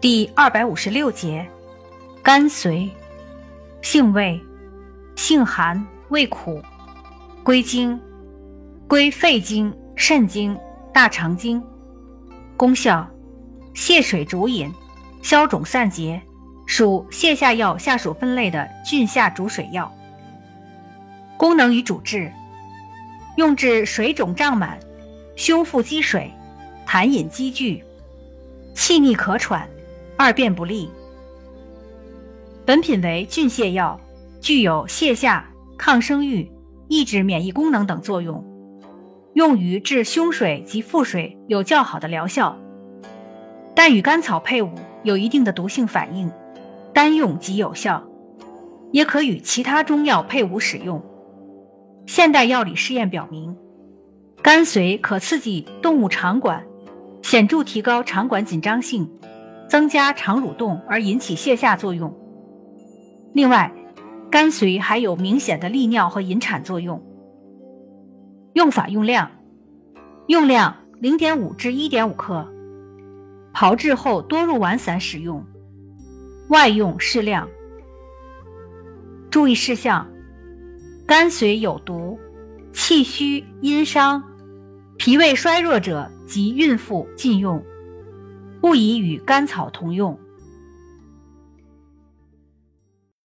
第二百五十六节，甘遂，性味，性寒，味苦，归经，归肺经、肾经、大肠经。功效，泻水逐饮，消肿散结，属泻下药下属分类的菌下逐水药。功能与主治，用治水肿胀满、胸腹积水、痰饮积聚、气逆咳喘。二便不利。本品为菌泻药，具有泻下、抗生育、抑制免疫功能等作用，用于治胸水及腹水有较好的疗效，但与甘草配伍有一定的毒性反应，单用即有效，也可与其他中药配伍使用。现代药理试验表明，甘遂可刺激动物肠管，显著提高肠管紧张性。增加肠蠕动而引起泻下作用。另外，甘遂还有明显的利尿和引产作用。用法用量：用量零点五至一点五克，炮制后多入丸散使用，外用适量。注意事项：甘遂有毒，气虚、阴伤、脾胃衰弱者及孕妇禁用。不宜与甘草同用。